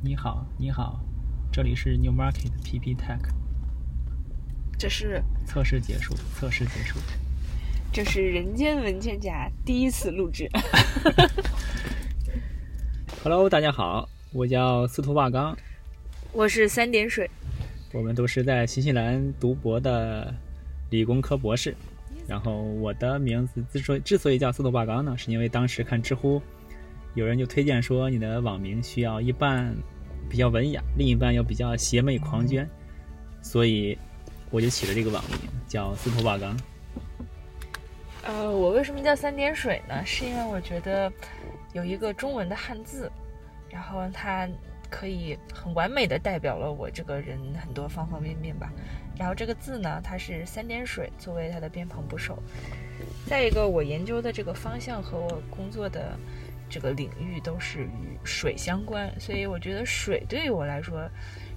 你好，你好，这里是 New Market PP Tech，这是测试结束，测试结束。这是人间文件夹第一次录制。Hello，大家好，我叫司徒瓦刚，我是三点水，我们都是在新西兰读博的理工科博士。然后我的名字之所以之所以叫司徒瓦刚呢，是因为当时看知乎，有人就推荐说你的网名需要一半比较文雅，另一半要比较邪魅狂狷，所以我就起了这个网名叫司徒瓦刚。呃，我为什么叫三点水呢？是因为我觉得有一个中文的汉字，然后它可以很完美的代表了我这个人很多方方面面吧。然后这个字呢，它是三点水作为它的偏旁部首。再一个，我研究的这个方向和我工作的这个领域都是与水相关，所以我觉得水对于我来说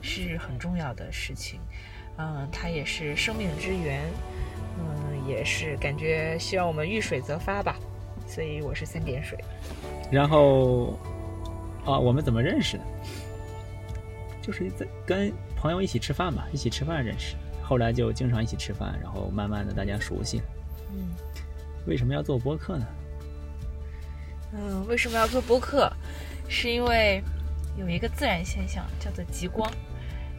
是很重要的事情。嗯，它也是生命之源。嗯，也是感觉希望我们遇水则发吧，所以我是三点水。然后，啊，我们怎么认识的？就是在跟朋友一起吃饭吧，一起吃饭认识，后来就经常一起吃饭，然后慢慢的大家熟悉。嗯为什么要做播客呢？嗯，为什么要做播客？是因为有一个自然现象叫做极光。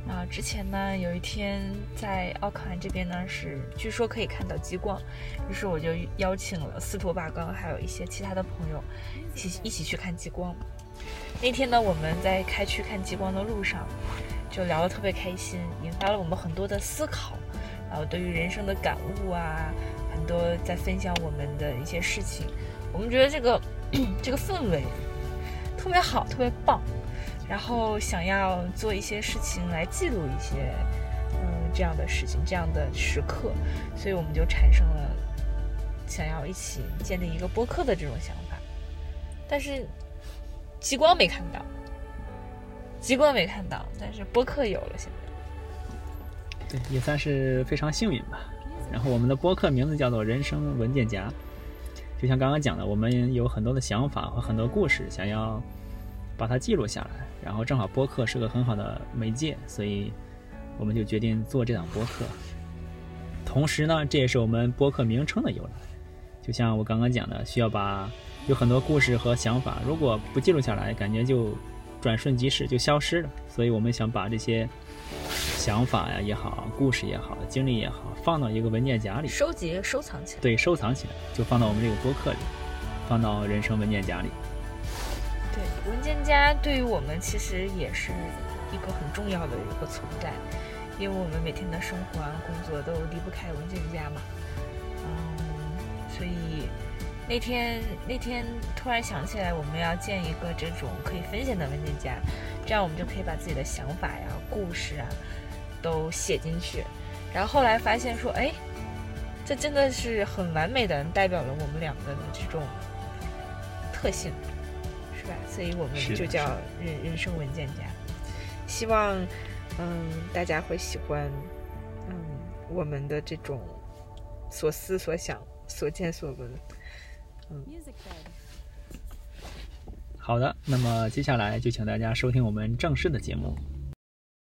啊，之前呢，有一天在奥克兰这边呢，是据说可以看到极光，于是我就邀请了司徒拔刚，还有一些其他的朋友，一起一起去看极光。那天呢，我们在开去看极光的路上，就聊得特别开心，引发了我们很多的思考，然后对于人生的感悟啊，很多在分享我们的一些事情，我们觉得这个 这个氛围特别好，特别棒。然后想要做一些事情来记录一些，嗯，这样的事情，这样的时刻，所以我们就产生了想要一起建立一个播客的这种想法。但是极光没看到，极光没看到，但是播客有了。现在对，也算是非常幸运吧。然后我们的播客名字叫做“人生文件夹”，就像刚刚讲的，我们有很多的想法和很多故事，想要把它记录下来。然后正好播客是个很好的媒介，所以我们就决定做这档播客。同时呢，这也是我们播客名称的由来。就像我刚刚讲的，需要把有很多故事和想法，如果不记录下来，感觉就转瞬即逝，就消失了。所以我们想把这些想法呀也好，故事也好，经历也好，放到一个文件夹里，收集、收藏起来。对，收藏起来，就放到我们这个播客里，放到人生文件夹里。对，文件夹对于我们其实也是一个很重要的一个存在，因为我们每天的生活啊、工作都离不开文件夹嘛。嗯，所以那天那天突然想起来，我们要建一个这种可以分享的文件夹，这样我们就可以把自己的想法呀、故事啊都写进去。然后后来发现说，哎，这真的是很完美的代表了我们两个的这种特性。是吧？所以我们就叫人人生文件夹。希望，嗯，大家会喜欢，嗯，我们的这种所思所想、所见所闻。嗯，好的，那么接下来就请大家收听我们正式的节目。